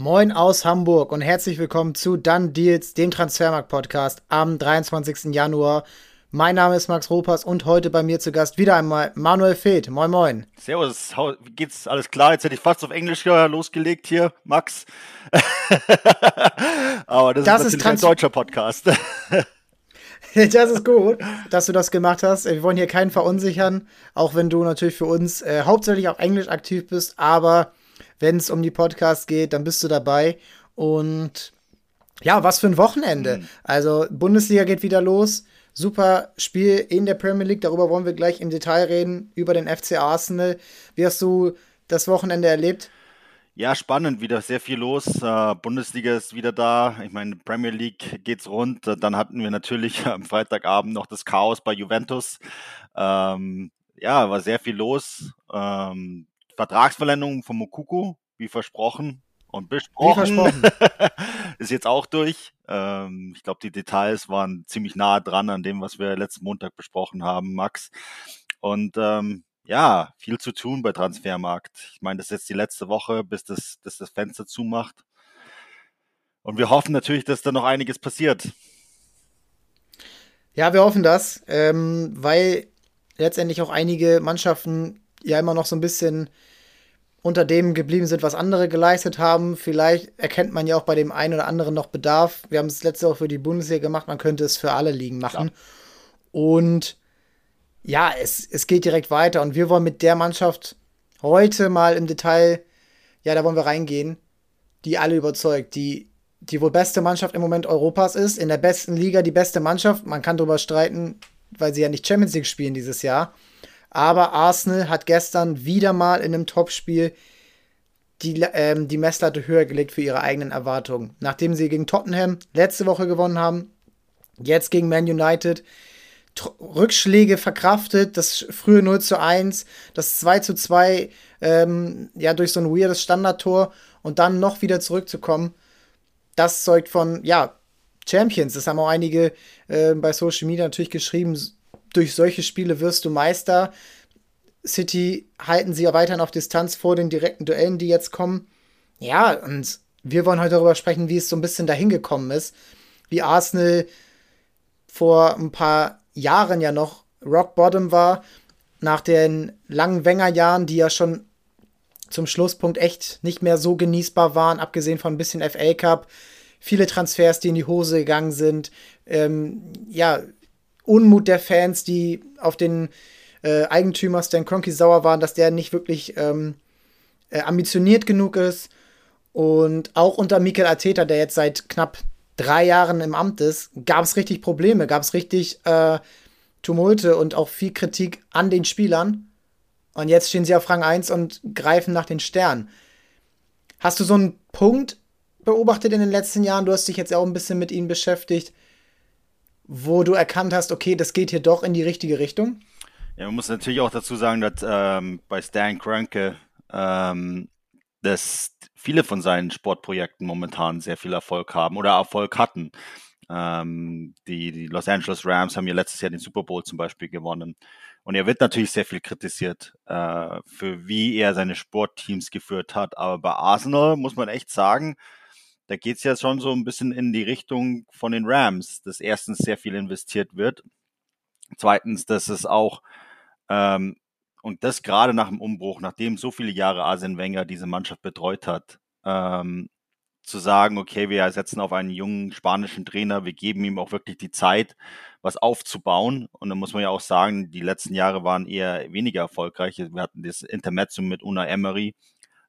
Moin aus Hamburg und herzlich willkommen zu Done Deals, dem Transfermarkt-Podcast am 23. Januar. Mein Name ist Max Ropas und heute bei mir zu Gast wieder einmal Manuel Feth. Moin, moin. Servus, wie geht's? Alles klar? Jetzt hätte ich fast auf Englisch losgelegt hier, Max. Aber das, das ist ist ein deutscher Podcast. das ist gut, dass du das gemacht hast. Wir wollen hier keinen verunsichern, auch wenn du natürlich für uns äh, hauptsächlich auf Englisch aktiv bist, aber wenn es um die Podcasts geht, dann bist du dabei. Und ja, was für ein Wochenende. Mhm. Also, Bundesliga geht wieder los. Super Spiel in der Premier League. Darüber wollen wir gleich im Detail reden, über den FC Arsenal. Wie hast du das Wochenende erlebt? Ja, spannend, wieder sehr viel los. Äh, Bundesliga ist wieder da. Ich meine, Premier League geht's rund. Dann hatten wir natürlich am Freitagabend noch das Chaos bei Juventus. Ähm, ja, war sehr viel los. Ähm, Vertragsverlängerung von Mokuko, wie versprochen und besprochen. Wie versprochen. ist jetzt auch durch. Ähm, ich glaube, die Details waren ziemlich nah dran an dem, was wir letzten Montag besprochen haben, Max. Und ähm, ja, viel zu tun bei Transfermarkt. Ich meine, das ist jetzt die letzte Woche, bis das, bis das Fenster zumacht. Und wir hoffen natürlich, dass da noch einiges passiert. Ja, wir hoffen das, ähm, weil letztendlich auch einige Mannschaften ja immer noch so ein bisschen unter dem geblieben sind, was andere geleistet haben. Vielleicht erkennt man ja auch bei dem einen oder anderen noch Bedarf. Wir haben es letzte Woche für die Bundesliga gemacht, man könnte es für alle Ligen machen. Ja. Und ja, es, es geht direkt weiter und wir wollen mit der Mannschaft heute mal im Detail, ja, da wollen wir reingehen, die alle überzeugt, die die wohl beste Mannschaft im Moment Europas ist, in der besten Liga die beste Mannschaft. Man kann darüber streiten, weil sie ja nicht Champions League spielen dieses Jahr. Aber Arsenal hat gestern wieder mal in einem Topspiel die, ähm, die Messlatte höher gelegt für ihre eigenen Erwartungen. Nachdem sie gegen Tottenham letzte Woche gewonnen haben, jetzt gegen Man United, Rückschläge verkraftet, das frühe 0 zu 1, das 2 zu 2, ähm, ja, durch so ein weirdes Standardtor und dann noch wieder zurückzukommen, das zeugt von, ja, Champions. Das haben auch einige äh, bei Social Media natürlich geschrieben durch solche Spiele wirst du Meister. City halten sie ja weiterhin auf Distanz vor den direkten Duellen, die jetzt kommen. Ja, und wir wollen heute darüber sprechen, wie es so ein bisschen dahin gekommen ist. Wie Arsenal vor ein paar Jahren ja noch Rock Bottom war, nach den langen Wenger-Jahren, die ja schon zum Schlusspunkt echt nicht mehr so genießbar waren, abgesehen von ein bisschen FA Cup. Viele Transfers, die in die Hose gegangen sind. Ähm, ja, Unmut der Fans, die auf den äh, Eigentümer Stan Kroenke sauer waren, dass der nicht wirklich ähm, äh, ambitioniert genug ist. Und auch unter Mikel Arteta, der jetzt seit knapp drei Jahren im Amt ist, gab es richtig Probleme, gab es richtig äh, Tumulte und auch viel Kritik an den Spielern. Und jetzt stehen sie auf Rang 1 und greifen nach den Sternen. Hast du so einen Punkt beobachtet in den letzten Jahren? Du hast dich jetzt auch ein bisschen mit ihnen beschäftigt, wo du erkannt hast, okay, das geht hier doch in die richtige Richtung? Ja, man muss natürlich auch dazu sagen, dass ähm, bei Stan Kroenke ähm, dass viele von seinen Sportprojekten momentan sehr viel Erfolg haben oder Erfolg hatten. Ähm, die, die Los Angeles Rams haben ja letztes Jahr den Super Bowl zum Beispiel gewonnen. Und er wird natürlich sehr viel kritisiert, äh, für wie er seine Sportteams geführt hat. Aber bei Arsenal muss man echt sagen, da geht es ja schon so ein bisschen in die Richtung von den Rams, dass erstens sehr viel investiert wird, zweitens, dass es auch ähm, und das gerade nach dem Umbruch, nachdem so viele Jahre Arsene Wenger diese Mannschaft betreut hat, ähm, zu sagen, okay, wir setzen auf einen jungen spanischen Trainer, wir geben ihm auch wirklich die Zeit, was aufzubauen. Und dann muss man ja auch sagen, die letzten Jahre waren eher weniger erfolgreich. Wir hatten das Intermezzo mit Una Emery.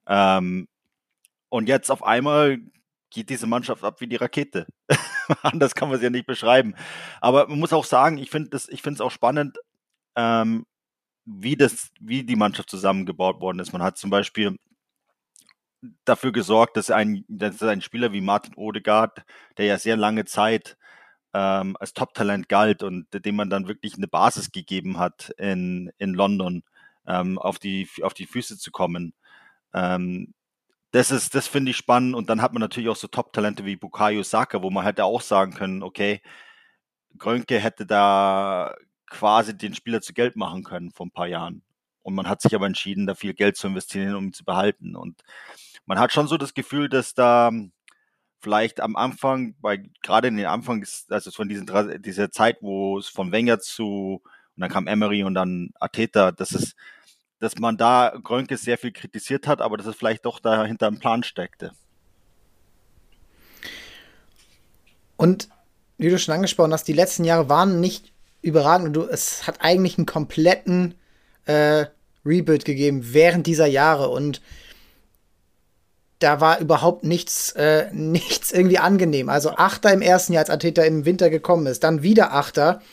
Ähm, und jetzt auf einmal geht diese Mannschaft ab wie die Rakete. Anders kann man es ja nicht beschreiben. Aber man muss auch sagen, ich finde es auch spannend, ähm, wie, das, wie die Mannschaft zusammengebaut worden ist. Man hat zum Beispiel dafür gesorgt, dass ein, dass ein Spieler wie Martin Odegaard, der ja sehr lange Zeit ähm, als Top-Talent galt und dem man dann wirklich eine Basis gegeben hat in, in London, ähm, auf, die, auf die Füße zu kommen. Ähm, das ist, das finde ich spannend. Und dann hat man natürlich auch so Top-Talente wie Bukayo Saka, wo man hätte auch sagen können, okay, Grönke hätte da quasi den Spieler zu Geld machen können vor ein paar Jahren. Und man hat sich aber entschieden, da viel Geld zu investieren, um ihn zu behalten. Und man hat schon so das Gefühl, dass da vielleicht am Anfang, bei gerade in den Anfang, also von diesen, dieser Zeit, wo es von Wenger zu, und dann kam Emery und dann Ateta, das ist, dass man da Grönke sehr viel kritisiert hat, aber dass es vielleicht doch dahinter im Plan steckte. Und wie du schon angesprochen hast, die letzten Jahre waren nicht überragend. Du, es hat eigentlich einen kompletten äh, Rebuild gegeben während dieser Jahre und da war überhaupt nichts, äh, nichts irgendwie angenehm. Also Achter im ersten Jahr, als Ateta im Winter gekommen ist, dann wieder Achter,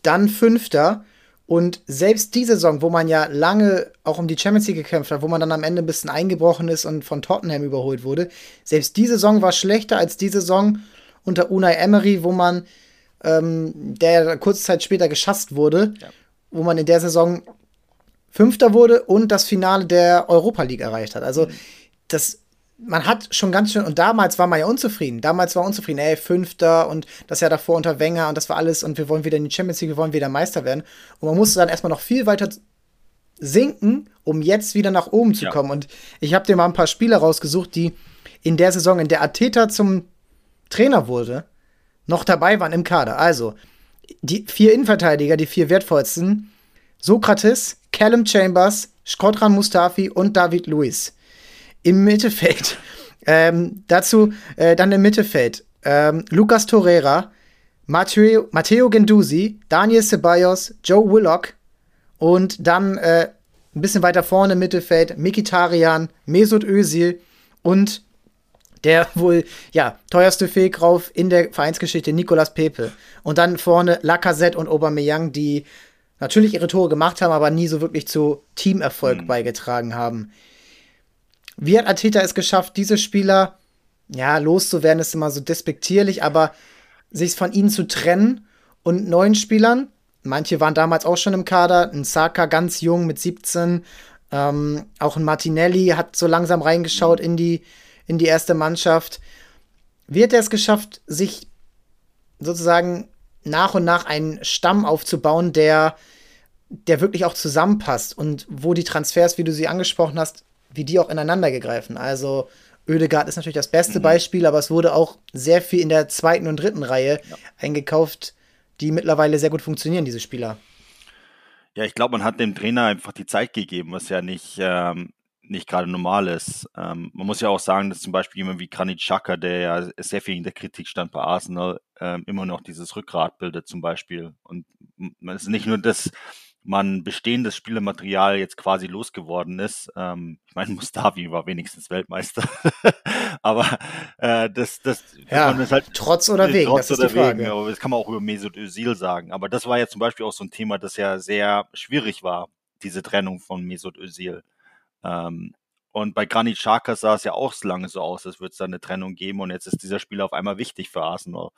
dann Fünfter. Und selbst die Saison, wo man ja lange auch um die Champions League gekämpft hat, wo man dann am Ende ein bisschen eingebrochen ist und von Tottenham überholt wurde, selbst die Saison war schlechter als die Saison unter Unai Emery, wo man, ähm, der kurze Zeit später geschasst wurde, ja. wo man in der Saison Fünfter wurde und das Finale der Europa League erreicht hat. Also mhm. das man hat schon ganz schön, und damals war man ja unzufrieden. Damals war man unzufrieden, ey, Fünfter und das Jahr davor unter Wenger und das war alles und wir wollen wieder in die Champions League, wir wollen wieder Meister werden. Und man musste dann erstmal noch viel weiter sinken, um jetzt wieder nach oben zu ja. kommen. Und ich habe dir mal ein paar Spieler rausgesucht, die in der Saison, in der Ateta zum Trainer wurde, noch dabei waren im Kader. Also, die vier Innenverteidiger, die vier wertvollsten, Sokrates, Callum Chambers, Skotran Mustafi und David Luiz im Mittelfeld. Ähm, dazu äh, dann im Mittelfeld ähm, Lucas Torreira, Matteo, Matteo Gendusi, Daniel Ceballos, Joe Willock und dann äh, ein bisschen weiter vorne im Mittelfeld Mikitarian, Mesut Özil und der wohl ja teuerste Fehlkauf in der Vereinsgeschichte Nicolas Pepe und dann vorne Lacazette und Aubameyang, die natürlich ihre Tore gemacht haben, aber nie so wirklich zu Teamerfolg mhm. beigetragen haben. Wie hat Ateta es geschafft, diese Spieler, ja, loszuwerden, ist immer so despektierlich, aber sich von ihnen zu trennen und neuen Spielern, manche waren damals auch schon im Kader, ein Saka ganz jung mit 17, ähm, auch ein Martinelli hat so langsam reingeschaut in die, in die erste Mannschaft. Wie hat er es geschafft, sich sozusagen nach und nach einen Stamm aufzubauen, der, der wirklich auch zusammenpasst? Und wo die Transfers, wie du sie angesprochen hast, wie die auch ineinander gegreifen. Also Oedegaard ist natürlich das beste mhm. Beispiel, aber es wurde auch sehr viel in der zweiten und dritten Reihe ja. eingekauft, die mittlerweile sehr gut funktionieren, diese Spieler. Ja, ich glaube, man hat dem Trainer einfach die Zeit gegeben, was ja nicht, ähm, nicht gerade normal ist. Ähm, man muss ja auch sagen, dass zum Beispiel jemand wie Granit Xhaka, der ja sehr viel in der Kritik stand bei Arsenal, ähm, immer noch dieses Rückgrat bildet zum Beispiel. Und es ist nicht nur das, man bestehendes Spielematerial jetzt quasi losgeworden ist. Ähm, ich meine, Mustavi war wenigstens Weltmeister. Aber äh, das, das, ja, das halt, trotz oder wegen, trotz das ist die Frage. Wegen, aber das kann man auch über Mesut Özil sagen. Aber das war ja zum Beispiel auch so ein Thema, das ja sehr schwierig war, diese Trennung von Mesut Özil. Ähm, und bei Granit Xhaka sah es ja auch lange so aus, als würde es da eine Trennung geben und jetzt ist dieser Spieler auf einmal wichtig für Arsenal.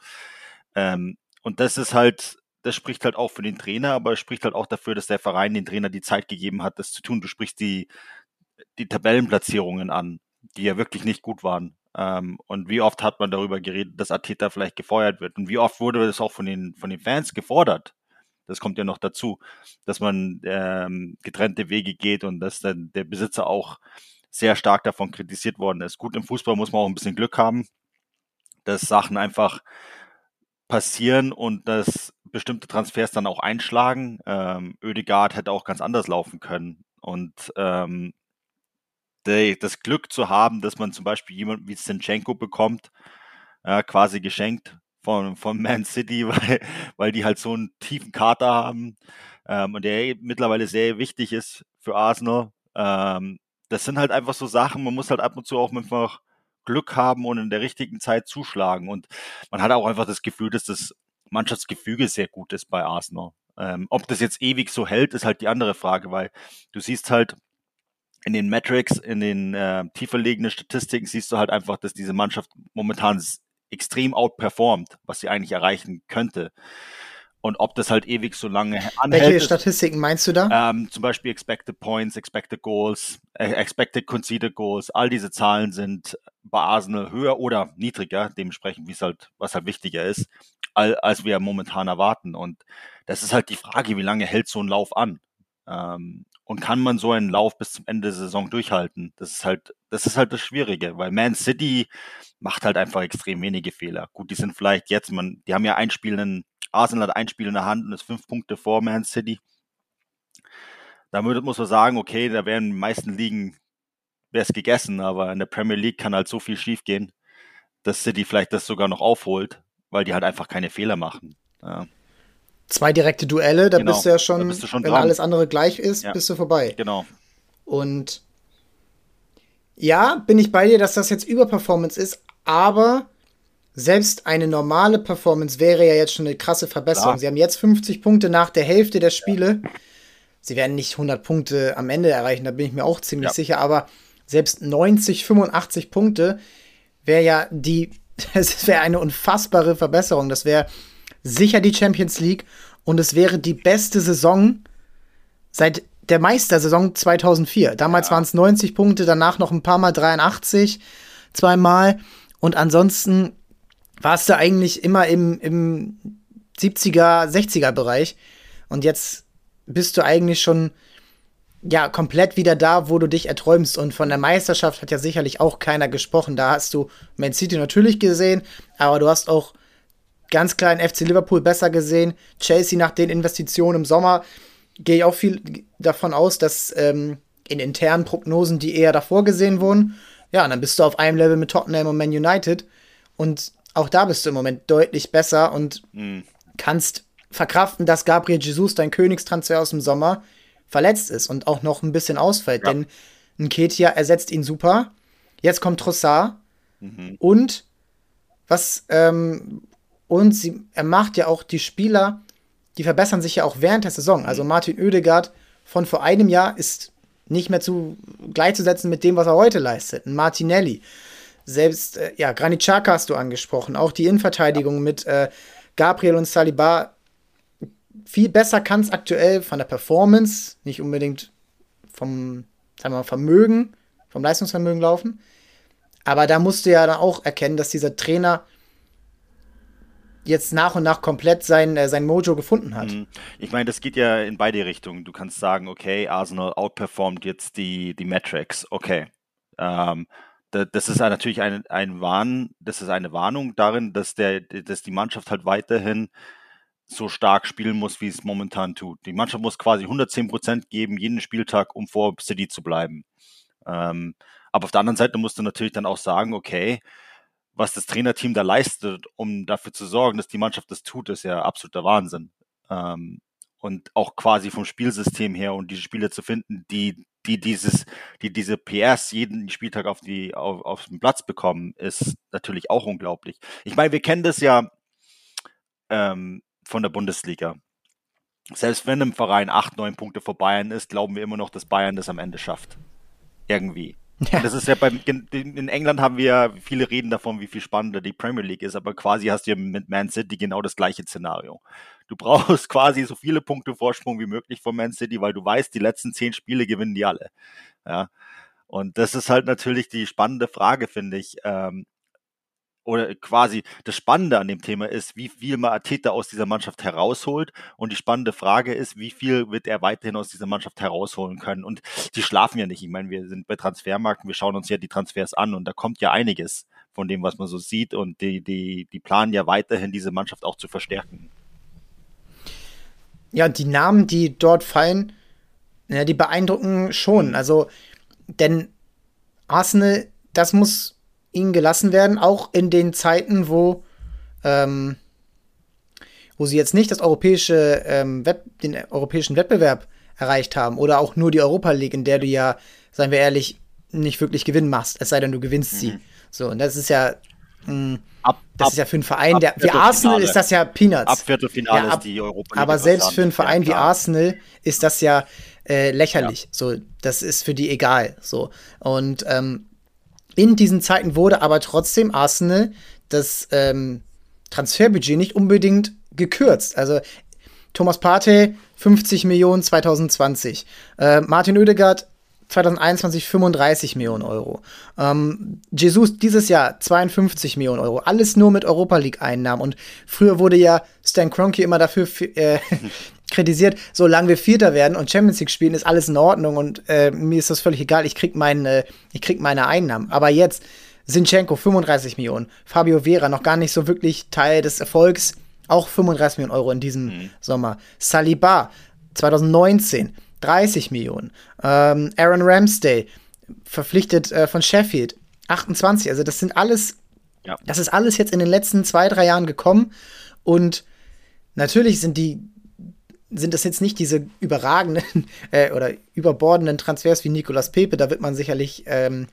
Ähm, und das ist halt das spricht halt auch für den Trainer, aber es spricht halt auch dafür, dass der Verein den Trainer die Zeit gegeben hat, das zu tun. Du sprichst die, die Tabellenplatzierungen an, die ja wirklich nicht gut waren. Ähm, und wie oft hat man darüber geredet, dass Ateta vielleicht gefeuert wird? Und wie oft wurde das auch von den, von den Fans gefordert? Das kommt ja noch dazu, dass man ähm, getrennte Wege geht und dass dann der Besitzer auch sehr stark davon kritisiert worden ist. Gut, im Fußball muss man auch ein bisschen Glück haben, dass Sachen einfach passieren und dass bestimmte Transfers dann auch einschlagen. Ähm, Ödegaard hätte auch ganz anders laufen können. Und ähm, de, das Glück zu haben, dass man zum Beispiel jemanden wie Zinchenko bekommt, äh, quasi geschenkt von, von Man City, weil, weil die halt so einen tiefen Kater haben ähm, und der mittlerweile sehr wichtig ist für Arsenal. Ähm, das sind halt einfach so Sachen, man muss halt ab und zu auch einfach Glück haben und in der richtigen Zeit zuschlagen. Und man hat auch einfach das Gefühl, dass das Mannschaftsgefüge sehr gut ist bei Arsenal. Ähm, ob das jetzt ewig so hält, ist halt die andere Frage, weil du siehst halt in den Metrics, in den äh, tiefer liegenden Statistiken siehst du halt einfach, dass diese Mannschaft momentan extrem outperformt, was sie eigentlich erreichen könnte. Und ob das halt ewig so lange anhält. Welche Statistiken meinst du da? Ähm, zum Beispiel Expected Points, Expected Goals, äh, Expected Conceded Goals. All diese Zahlen sind bei Arsenal höher oder niedriger, dementsprechend, wie es halt, was halt wichtiger ist, als wir momentan erwarten. Und das ist halt die Frage, wie lange hält so ein Lauf an? Ähm, und kann man so einen Lauf bis zum Ende der Saison durchhalten? Das ist halt, das ist halt das Schwierige, weil Man City macht halt einfach extrem wenige Fehler. Gut, die sind vielleicht jetzt, man, die haben ja ein Spiel in, Arsenal hat ein Spiel in der Hand und ist fünf Punkte vor Man City. Da muss man sagen, okay, da wären den meisten Ligen wäre es gegessen, aber in der Premier League kann halt so viel schiefgehen, dass City vielleicht das sogar noch aufholt, weil die halt einfach keine Fehler machen. Ja. Zwei direkte Duelle, da genau, bist du ja schon, du schon wenn dran. alles andere gleich ist, ja. bist du vorbei. Genau. Und ja, bin ich bei dir, dass das jetzt Überperformance ist, aber selbst eine normale Performance wäre ja jetzt schon eine krasse Verbesserung. Ja. Sie haben jetzt 50 Punkte nach der Hälfte der Spiele. Ja. Sie werden nicht 100 Punkte am Ende erreichen, da bin ich mir auch ziemlich ja. sicher, aber selbst 90, 85 Punkte wäre ja die, das wäre eine unfassbare Verbesserung. Das wäre sicher die Champions League und es wäre die beste Saison seit der Meistersaison 2004. Damals ja. waren es 90 Punkte, danach noch ein paar Mal 83, zweimal. Und ansonsten warst du eigentlich immer im, im 70er, 60er Bereich. Und jetzt bist du eigentlich schon ja komplett wieder da, wo du dich erträumst. Und von der Meisterschaft hat ja sicherlich auch keiner gesprochen. Da hast du Man City natürlich gesehen, aber du hast auch ganz klar in FC Liverpool besser gesehen. Chelsea nach den Investitionen im Sommer gehe ich auch viel davon aus, dass ähm, in internen Prognosen die eher davor gesehen wurden. Ja, und dann bist du auf einem Level mit Tottenham und Man United. Und auch da bist du im Moment deutlich besser und mhm. kannst verkraften, dass Gabriel Jesus, dein Königstransfer aus dem Sommer, verletzt ist und auch noch ein bisschen ausfällt. Ja. Denn Nketia ersetzt ihn super. Jetzt kommt Trossard. Mhm. Und was, ähm, und sie, er macht ja auch die Spieler, die verbessern sich ja auch während der Saison. Mhm. Also Martin Oedegaard von vor einem Jahr ist nicht mehr zu gleichzusetzen mit dem, was er heute leistet. Martinelli. Selbst, äh, ja, Granit Xhaka hast du angesprochen. Auch die Innenverteidigung mit äh, Gabriel und Saliba viel besser kann es aktuell von der Performance, nicht unbedingt vom sagen wir mal, Vermögen, vom Leistungsvermögen laufen. Aber da musst du ja dann auch erkennen, dass dieser Trainer jetzt nach und nach komplett sein, äh, sein Mojo gefunden hat. Mhm. Ich meine, das geht ja in beide Richtungen. Du kannst sagen, okay, Arsenal outperformt jetzt die, die Metrics. Okay. Ähm, das ist natürlich ein, ein Warn, das ist eine Warnung darin, dass der, dass die Mannschaft halt weiterhin so stark spielen muss, wie es momentan tut. Die Mannschaft muss quasi 110 Prozent geben, jeden Spieltag, um vor City zu bleiben. Ähm, aber auf der anderen Seite musst du natürlich dann auch sagen, okay, was das Trainerteam da leistet, um dafür zu sorgen, dass die Mannschaft das tut, ist ja absoluter Wahnsinn. Ähm, und auch quasi vom Spielsystem her und diese Spiele zu finden, die, die dieses, die diese PS jeden Spieltag auf die, auf, auf den Platz bekommen, ist natürlich auch unglaublich. Ich meine, wir kennen das ja, ähm, von der Bundesliga. Selbst wenn im Verein acht, neun Punkte vor Bayern ist, glauben wir immer noch, dass Bayern das am Ende schafft. Irgendwie. Ja. Das ist ja beim, in England haben wir viele reden davon, wie viel spannender die Premier League ist, aber quasi hast du mit Man City genau das gleiche Szenario. Du brauchst quasi so viele Punkte Vorsprung wie möglich von Man City, weil du weißt, die letzten zehn Spiele gewinnen die alle. Ja. Und das ist halt natürlich die spannende Frage, finde ich. Ähm, oder quasi das Spannende an dem Thema ist, wie viel Arteta aus dieser Mannschaft herausholt. Und die spannende Frage ist, wie viel wird er weiterhin aus dieser Mannschaft herausholen können. Und die schlafen ja nicht. Ich meine, wir sind bei Transfermarkten, wir schauen uns ja die Transfers an und da kommt ja einiges von dem, was man so sieht. Und die, die, die planen ja weiterhin, diese Mannschaft auch zu verstärken. Ja, die Namen, die dort fallen, ja, die beeindrucken schon. Also, denn Arsenal, das muss ihnen gelassen werden, auch in den Zeiten, wo, ähm, wo sie jetzt nicht das europäische, ähm, Web, den europäischen Wettbewerb erreicht haben oder auch nur die Europa League, in der du ja, seien wir ehrlich, nicht wirklich Gewinn machst, es sei denn, du gewinnst mhm. sie. So, und das ist ja, mh, hm, ab, das ab, ist ja für einen Verein, der, wie Arsenal ist das ja Peanuts. Ab Viertelfinale ja, ab, ist die Europa League. Aber selbst für einen Verein ja, wie Arsenal ist das ja äh, lächerlich. Ja. So, das ist für die egal. So. Und ähm, in diesen Zeiten wurde aber trotzdem Arsenal das ähm, Transferbudget nicht unbedingt gekürzt. Also Thomas Partey 50 Millionen 2020, äh, Martin Oedegaard 2021 35 Millionen Euro. Ähm, Jesus dieses Jahr 52 Millionen Euro. Alles nur mit Europa League Einnahmen. Und früher wurde ja Stan Kroenke immer dafür äh, kritisiert, solange wir Vierter werden und Champions League spielen, ist alles in Ordnung und äh, mir ist das völlig egal. Ich krieg meine, ich krieg meine Einnahmen. Aber jetzt Sinchenko 35 Millionen, Fabio Vera noch gar nicht so wirklich Teil des Erfolgs, auch 35 Millionen Euro in diesem mhm. Sommer. Saliba 2019 30 Millionen. Ähm, Aaron Ramsday verpflichtet äh, von Sheffield 28. Also das sind alles, ja. das ist alles jetzt in den letzten zwei drei Jahren gekommen und natürlich sind die sind das jetzt nicht diese überragenden äh, oder überbordenden Transfers wie Nicolas Pepe, da wird man sicherlich ähm,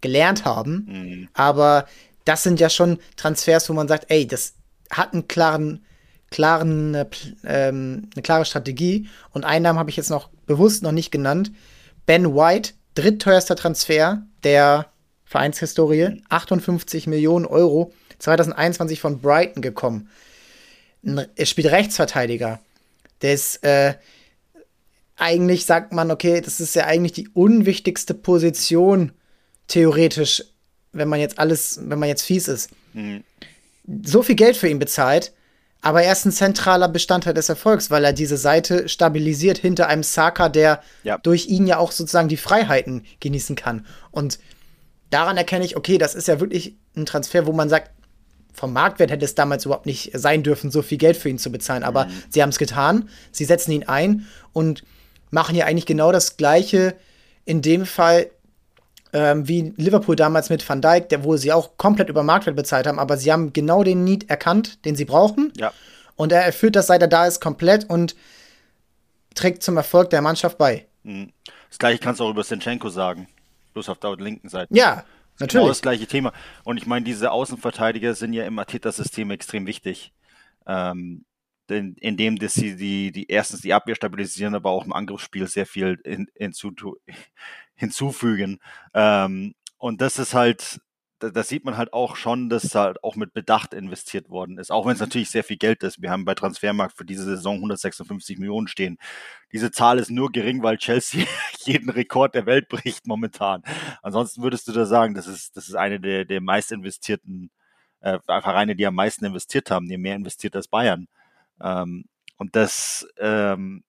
gelernt haben. Mhm. Aber das sind ja schon Transfers, wo man sagt, ey, das hat einen klaren, klaren, äh, ähm, eine klare Strategie. Und einen Namen habe ich jetzt noch bewusst noch nicht genannt. Ben White, drittteuerster Transfer der Vereinshistorie, 58 Millionen Euro, 2021 von Brighton gekommen. Er spielt Rechtsverteidiger. Der ist äh, eigentlich, sagt man, okay, das ist ja eigentlich die unwichtigste Position theoretisch, wenn man jetzt alles, wenn man jetzt fies ist, mhm. so viel Geld für ihn bezahlt, aber er ist ein zentraler Bestandteil des Erfolgs, weil er diese Seite stabilisiert hinter einem Saka, der ja. durch ihn ja auch sozusagen die Freiheiten genießen kann. Und daran erkenne ich, okay, das ist ja wirklich ein Transfer, wo man sagt, vom Marktwert hätte es damals überhaupt nicht sein dürfen, so viel Geld für ihn zu bezahlen. Aber mhm. sie haben es getan, sie setzen ihn ein und machen ja eigentlich genau das Gleiche in dem Fall ähm, wie Liverpool damals mit Van Dijk, der, wo sie auch komplett über Marktwert bezahlt haben, aber sie haben genau den Need erkannt, den sie brauchen. Ja. Und er erfüllt das, seit er da ist, komplett und trägt zum Erfolg der Mannschaft bei. Mhm. Das gleiche kannst du auch über Sinchenko sagen. Bloß auf der linken Seite. Ja, natürlich. Genau das gleiche Thema. Und ich meine, diese Außenverteidiger sind ja im Ateta-System extrem wichtig. Ähm, in, indem dass sie die, die erstens die Abwehr stabilisieren, aber auch im Angriffsspiel sehr viel in, hinzu, hinzufügen. Ähm, und das ist halt, da, da, sieht man halt auch schon, dass halt auch mit Bedacht investiert worden ist, auch wenn es natürlich sehr viel Geld ist. Wir haben bei Transfermarkt für diese Saison 156 Millionen stehen. Diese Zahl ist nur gering, weil Chelsea jeden Rekord der Welt bricht momentan. Ansonsten würdest du da sagen, das ist, das ist eine der, der meist investierten äh, Vereine, die am meisten investiert haben, die mehr investiert als Bayern. Ähm, und das, ähm,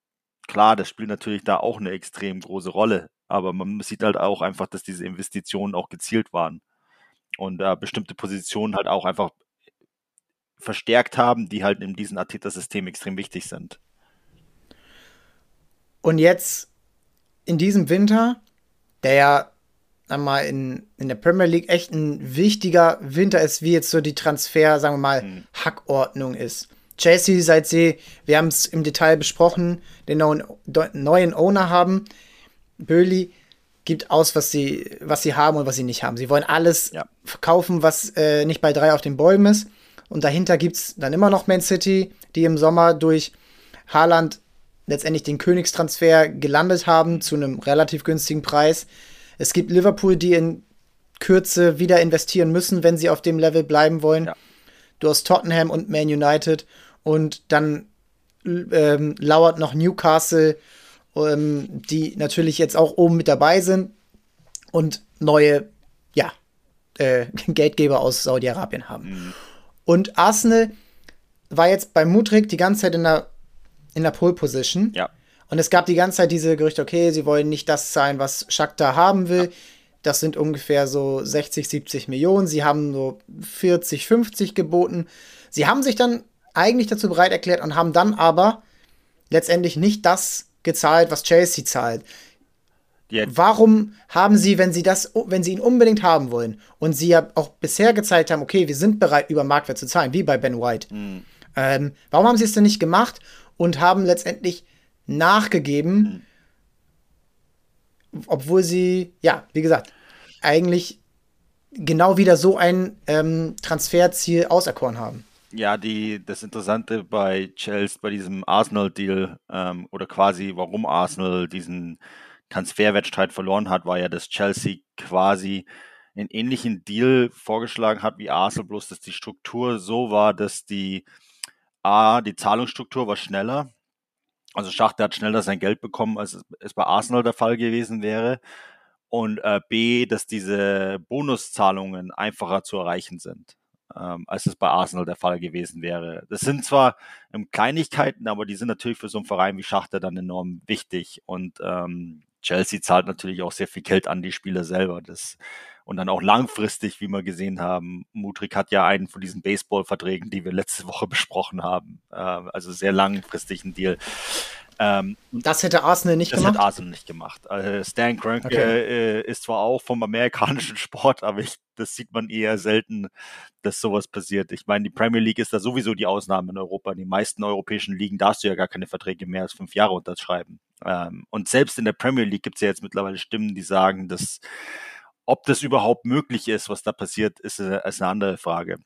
klar, das spielt natürlich da auch eine extrem große Rolle. Aber man sieht halt auch einfach, dass diese Investitionen auch gezielt waren und äh, bestimmte Positionen halt auch einfach verstärkt haben, die halt in diesem Arteta-System extrem wichtig sind. Und jetzt in diesem Winter, der ja einmal in, in der Premier League echt ein wichtiger Winter ist, wie jetzt so die Transfer, sagen wir mal, hm. Hackordnung ist. Chelsea, seit sie, wir haben es im Detail besprochen, den neuen, neuen Owner haben, Böhli gibt aus, was sie, was sie haben und was sie nicht haben. Sie wollen alles ja. verkaufen, was äh, nicht bei drei auf den Bäumen ist. Und dahinter gibt es dann immer noch Man City, die im Sommer durch Haaland letztendlich den Königstransfer gelandet haben zu einem relativ günstigen Preis. Es gibt Liverpool, die in Kürze wieder investieren müssen, wenn sie auf dem Level bleiben wollen. Ja. Du hast Tottenham und Man United und dann ähm, lauert noch Newcastle ähm, die natürlich jetzt auch oben mit dabei sind und neue, ja, äh, Geldgeber aus Saudi-Arabien haben. Mhm. Und Arsenal war jetzt bei Mudrik die ganze Zeit in der, in der Pole Position. Ja. Und es gab die ganze Zeit diese Gerüchte, okay, sie wollen nicht das zahlen, was Shakhtar haben will. Ja. Das sind ungefähr so 60, 70 Millionen. Sie haben so 40, 50 geboten. Sie haben sich dann eigentlich dazu bereit erklärt und haben dann aber letztendlich nicht das gezahlt, was Chelsea zahlt. Ja. Warum haben sie, wenn sie das, wenn sie ihn unbedingt haben wollen und sie ja auch bisher gezeigt haben, okay, wir sind bereit, über Marktwert zu zahlen, wie bei Ben White, mhm. ähm, warum haben sie es denn nicht gemacht und haben letztendlich nachgegeben, mhm. obwohl sie, ja, wie gesagt, eigentlich genau wieder so ein ähm, Transferziel auserkoren haben? Ja, die, das Interessante bei Chelsea, bei diesem Arsenal-Deal ähm, oder quasi, warum Arsenal diesen Transferwettstreit verloren hat, war ja, dass Chelsea quasi einen ähnlichen Deal vorgeschlagen hat wie Arsenal, bloß dass die Struktur so war, dass die A, die Zahlungsstruktur war schneller. Also Schachter hat schneller sein Geld bekommen, als es bei Arsenal der Fall gewesen wäre. Und äh, B, dass diese Bonuszahlungen einfacher zu erreichen sind. Ähm, als es bei Arsenal der Fall gewesen wäre. Das sind zwar ähm, Kleinigkeiten, aber die sind natürlich für so einen Verein wie Schachter dann enorm wichtig. Und ähm, Chelsea zahlt natürlich auch sehr viel Geld an die Spieler selber. Das, und dann auch langfristig, wie wir gesehen haben. Mutrik hat ja einen von diesen Baseball-Verträgen, die wir letzte Woche besprochen haben. Äh, also sehr langfristigen Deal. Ähm, das hätte Arsenal nicht das gemacht? Das hätte Arsenal nicht gemacht. Also Stan Kroenke okay. äh, ist zwar auch vom amerikanischen Sport, aber ich, das sieht man eher selten, dass sowas passiert. Ich meine, die Premier League ist da sowieso die Ausnahme in Europa. In den meisten europäischen Ligen darfst du ja gar keine Verträge mehr als fünf Jahre unterschreiben. Ähm, und selbst in der Premier League gibt es ja jetzt mittlerweile Stimmen, die sagen, dass ob das überhaupt möglich ist, was da passiert, ist, äh, ist eine andere Frage.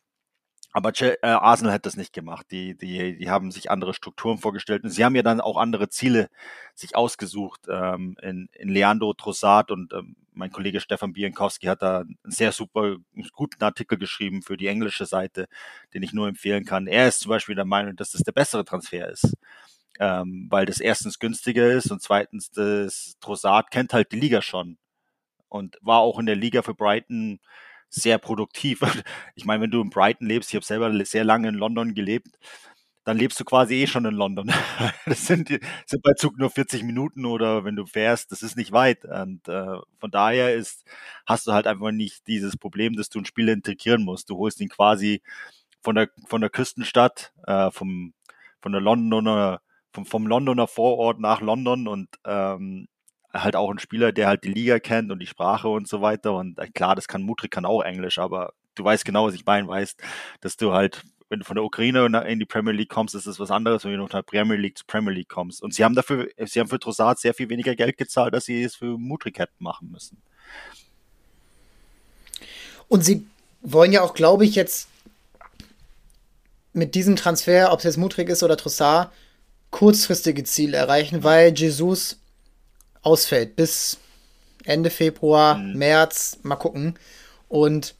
Aber äh, Arsenal hat das nicht gemacht. Die, die, die haben sich andere Strukturen vorgestellt und sie haben ja dann auch andere Ziele sich ausgesucht. Ähm, in, in Leandro Trossard und ähm, mein Kollege Stefan Bienkowski hat da einen sehr super guten Artikel geschrieben für die englische Seite, den ich nur empfehlen kann. Er ist zum Beispiel der Meinung, dass das der bessere Transfer ist. Ähm, weil das erstens günstiger ist und zweitens das Trossard kennt halt die Liga schon und war auch in der Liga für Brighton sehr produktiv. Ich meine, wenn du in Brighton lebst, ich habe selber sehr lange in London gelebt, dann lebst du quasi eh schon in London. Das sind, sind bei Zug nur 40 Minuten oder wenn du fährst, das ist nicht weit. Und äh, von daher ist, hast du halt einfach nicht dieses Problem, dass du einen Spieler integrieren musst. Du holst ihn quasi von der, von der Küstenstadt, äh, vom, von der Londoner, vom, vom Londoner Vorort nach London und ähm, halt auch ein Spieler, der halt die Liga kennt und die Sprache und so weiter. Und äh, klar, das kann Mutrik kann auch Englisch, aber du weißt genau, was ich meine, weißt, dass du halt, wenn du von der Ukraine in die Premier League kommst, ist das was anderes, wenn du von der Premier League zu Premier League kommst. Und sie haben dafür, sie haben für Trossard sehr viel weniger Geld gezahlt, als sie es für Mutrik hätten machen müssen. Und sie wollen ja auch, glaube ich, jetzt mit diesem Transfer, ob es jetzt Mutrik ist oder Trossard, kurzfristige Ziele erreichen, weil Jesus ausfällt bis Ende Februar, mhm. März, mal gucken. Und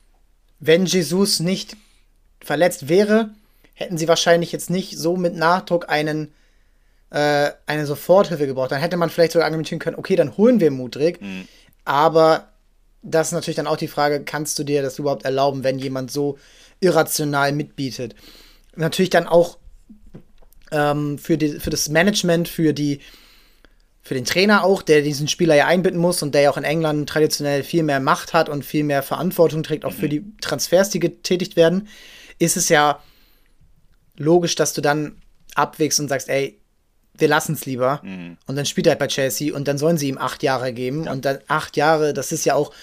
wenn Jesus nicht verletzt wäre, hätten sie wahrscheinlich jetzt nicht so mit Nachdruck einen äh, eine Soforthilfe gebraucht. Dann hätte man vielleicht sogar argumentieren können, okay, dann holen wir Mudrik. Mhm. Aber das ist natürlich dann auch die Frage, kannst du dir das überhaupt erlauben, wenn jemand so irrational mitbietet? Natürlich dann auch ähm, für, die, für das Management, für die für den Trainer auch, der diesen Spieler ja einbinden muss und der ja auch in England traditionell viel mehr Macht hat und viel mehr Verantwortung trägt, auch mhm. für die Transfers, die getätigt werden, ist es ja logisch, dass du dann abwägst und sagst, ey, wir lassen es lieber. Mhm. Und dann spielt er halt bei Chelsea und dann sollen sie ihm acht Jahre geben. Ja. Und dann acht Jahre, das ist ja auch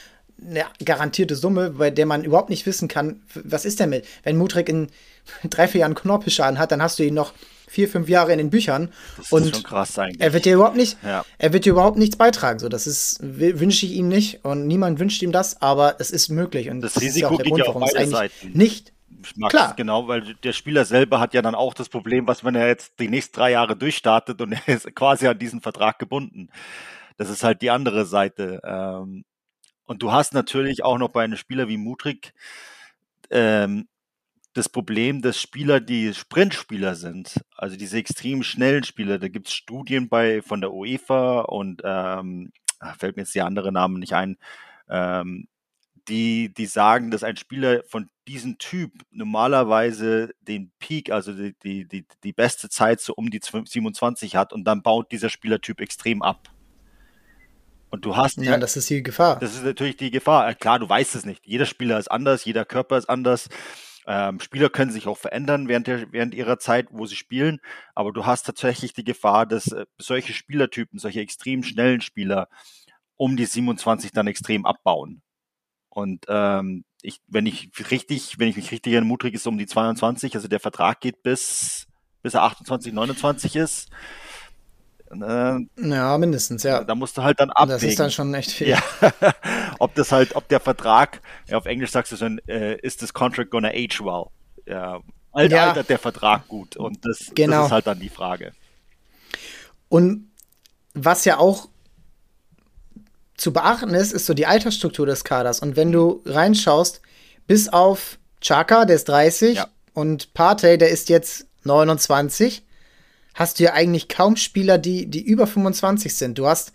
eine garantierte Summe, bei der man überhaupt nicht wissen kann, was ist denn mit. Wenn Mutrik in drei, vier Jahren Knorpelschaden hat, dann hast du ihn noch vier, fünf Jahre in den Büchern. Das und ist schon krass eigentlich. Er wird dir überhaupt nicht, ja. er wird dir überhaupt nichts beitragen. So, das ist, wünsche ich ihm nicht und niemand wünscht ihm das, aber es ist möglich. Und das, das Risiko ist ja auch der Grund, warum es eigentlich Seiten. nicht Klar. Genau, weil der Spieler selber hat ja dann auch das Problem, was wenn er jetzt die nächsten drei Jahre durchstartet und er ist quasi an diesen Vertrag gebunden. Das ist halt die andere Seite. Ähm, und du hast natürlich auch noch bei einem Spieler wie Mutrik ähm, das Problem, dass Spieler, die Sprintspieler sind, also diese extrem schnellen Spieler, da gibt es Studien bei von der UEFA und ähm, ah, fällt mir jetzt die andere Namen nicht ein, ähm, die, die sagen, dass ein Spieler von diesem Typ normalerweise den Peak, also die, die, die, die beste Zeit so um die 27 hat und dann baut dieser Spielertyp extrem ab. Und du hast. Ja, das ist die Gefahr. Das ist natürlich die Gefahr. Klar, du weißt es nicht. Jeder Spieler ist anders, jeder Körper ist anders. Ähm, Spieler können sich auch verändern während, der, während ihrer Zeit, wo sie spielen, aber du hast tatsächlich die Gefahr, dass äh, solche Spielertypen, solche extrem schnellen Spieler um die 27 dann extrem abbauen. Und ähm, ich, wenn ich richtig, wenn ich mich richtig ermutige, ist um die 22, also der Vertrag geht bis, bis er 28, 29 ist. Äh, ja, mindestens, ja. Da musst du halt dann abwägen. Das ist dann schon echt viel. Ja. ob das halt, ob der Vertrag, auf Englisch sagst du so, äh, ist das Contract gonna age well? Ja, alt, ja. altert der Vertrag gut? Und das, genau. das ist halt dann die Frage. Und was ja auch zu beachten ist, ist so die Altersstruktur des Kaders. Und wenn du reinschaust, bis auf Chaka, der ist 30, ja. und Partey, der ist jetzt 29, hast du ja eigentlich kaum Spieler, die, die über 25 sind. Du hast,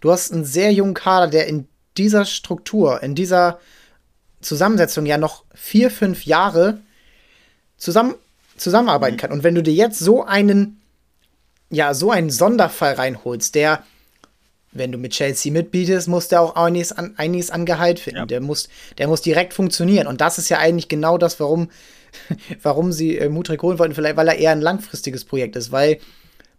du hast einen sehr jungen Kader, der in dieser Struktur, in dieser Zusammensetzung ja noch vier, fünf Jahre zusammen, zusammenarbeiten mhm. kann. Und wenn du dir jetzt so einen, ja, so einen Sonderfall reinholst, der, wenn du mit Chelsea mitbietest, muss der auch einiges an, einiges an Gehalt finden. Ja. Der, muss, der muss direkt funktionieren. Und das ist ja eigentlich genau das, warum, warum sie äh, Mutrik holen wollten, vielleicht, weil er eher ein langfristiges Projekt ist, weil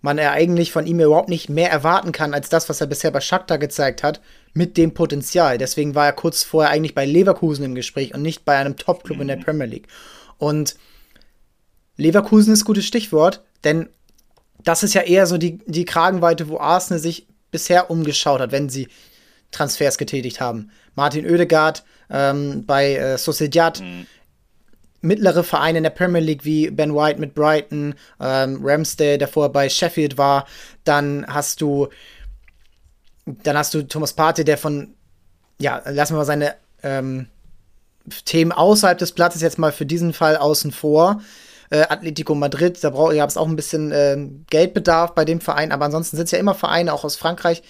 man ja eigentlich von ihm überhaupt nicht mehr erwarten kann als das, was er bisher bei Shakhtar gezeigt hat, mit dem Potenzial. Deswegen war er kurz vorher eigentlich bei Leverkusen im Gespräch und nicht bei einem Top-Club in der mhm. Premier League. Und Leverkusen ist ein gutes Stichwort, denn das ist ja eher so die, die Kragenweite, wo Arsenal sich bisher umgeschaut hat, wenn sie Transfers getätigt haben. Martin Oedegaard ähm, bei äh, Sociedad, mhm. Mittlere Vereine in der Premier League wie Ben White mit Brighton, ähm, Ramsdale, der vorher bei Sheffield war. Dann hast du, dann hast du Thomas Partey, der von, ja, lassen wir mal seine ähm, Themen außerhalb des Platzes jetzt mal für diesen Fall außen vor äh, Atletico Madrid, da gab es auch ein bisschen äh, Geldbedarf bei dem Verein, aber ansonsten sind es ja immer Vereine, auch aus Frankreich,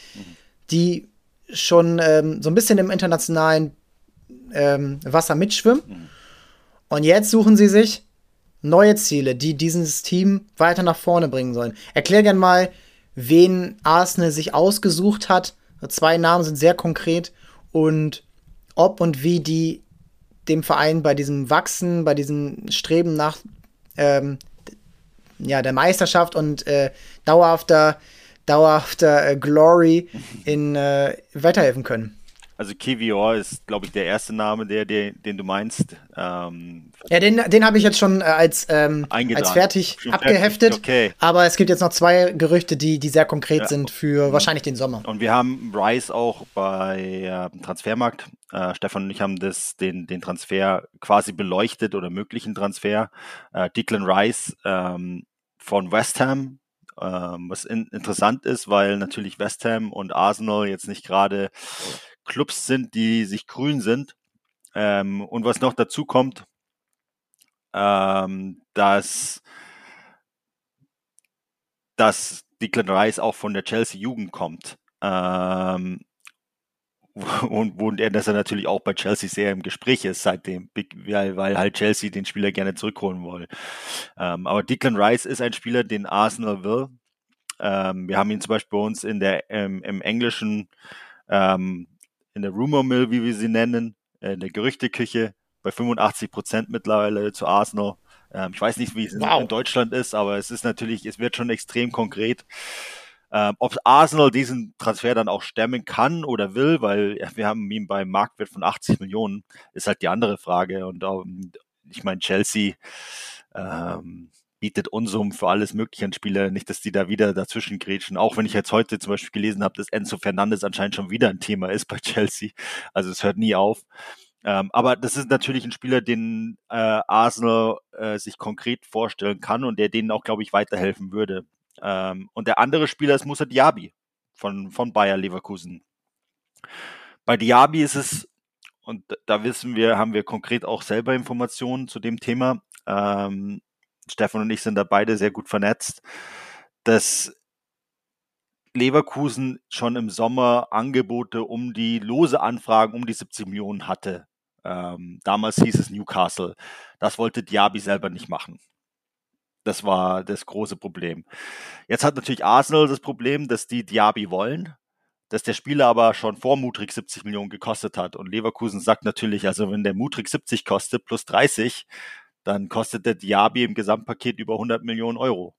die schon ähm, so ein bisschen im internationalen ähm, Wasser mitschwimmen. Und jetzt suchen sie sich neue Ziele, die dieses Team weiter nach vorne bringen sollen. Erklär gern mal, wen Arsenal sich ausgesucht hat. Zwei Namen sind sehr konkret und ob und wie die dem Verein bei diesem Wachsen, bei diesem Streben nach ähm, ja, der Meisterschaft und äh, dauerhafter, dauerhafter äh, Glory in äh, weiterhelfen können. Also Kivior ist, glaube ich, der erste Name, der, der den du meinst. Ähm, ja, den, den habe ich jetzt schon äh, als, ähm, als fertig schon abgeheftet. Fertig. Okay. Aber es gibt jetzt noch zwei Gerüchte, die, die sehr konkret ja. sind für wahrscheinlich den Sommer. Und wir haben Rice auch bei äh, Transfermarkt. Äh, Stefan und ich haben das, den, den Transfer quasi beleuchtet oder möglichen Transfer. Äh, Declan Rice ähm, von West Ham ähm, was in, interessant ist, weil natürlich West Ham und Arsenal jetzt nicht gerade Clubs sind, die sich grün sind. Ähm, und was noch dazu kommt, ähm, dass, dass Declan Rice auch von der Chelsea Jugend kommt. Ähm, und, und er, dass er natürlich auch bei Chelsea sehr im Gespräch ist seitdem, weil, weil halt Chelsea den Spieler gerne zurückholen will. Ähm, aber Declan Rice ist ein Spieler, den Arsenal will. Ähm, wir haben ihn zum Beispiel bei uns in der, ähm, im englischen ähm, in der Rumor Mill, wie wir sie nennen, äh, in der Gerüchteküche, bei 85 Prozent mittlerweile zu Arsenal. Ähm, ich weiß nicht, wie es wow. in Deutschland ist, aber es ist natürlich, es wird schon extrem konkret. Ähm, ob Arsenal diesen Transfer dann auch stemmen kann oder will, weil wir haben ihn beim Marktwert von 80 Millionen, ist halt die andere Frage. Und ähm, ich meine, Chelsea, ähm, bietet Unsummen für alles Mögliche an Spieler. Nicht, dass die da wieder dazwischen grätschen. Auch wenn ich jetzt heute zum Beispiel gelesen habe, dass Enzo Fernandes anscheinend schon wieder ein Thema ist bei Chelsea. Also es hört nie auf. Ähm, aber das ist natürlich ein Spieler, den äh, Arsenal äh, sich konkret vorstellen kann und der denen auch, glaube ich, weiterhelfen würde. Ähm, und der andere Spieler ist Musa Diaby von, von Bayer Leverkusen. Bei Diaby ist es, und da wissen wir, haben wir konkret auch selber Informationen zu dem Thema, ähm, Stefan und ich sind da beide sehr gut vernetzt, dass Leverkusen schon im Sommer Angebote um die lose Anfragen um die 70 Millionen hatte. Ähm, damals hieß es Newcastle. Das wollte Diaby selber nicht machen. Das war das große Problem. Jetzt hat natürlich Arsenal das Problem, dass die Diaby wollen, dass der Spieler aber schon vor Mutrik 70 Millionen gekostet hat. Und Leverkusen sagt natürlich, also wenn der Mutrik 70 kostet plus 30, dann kostet der Diaby im Gesamtpaket über 100 Millionen Euro.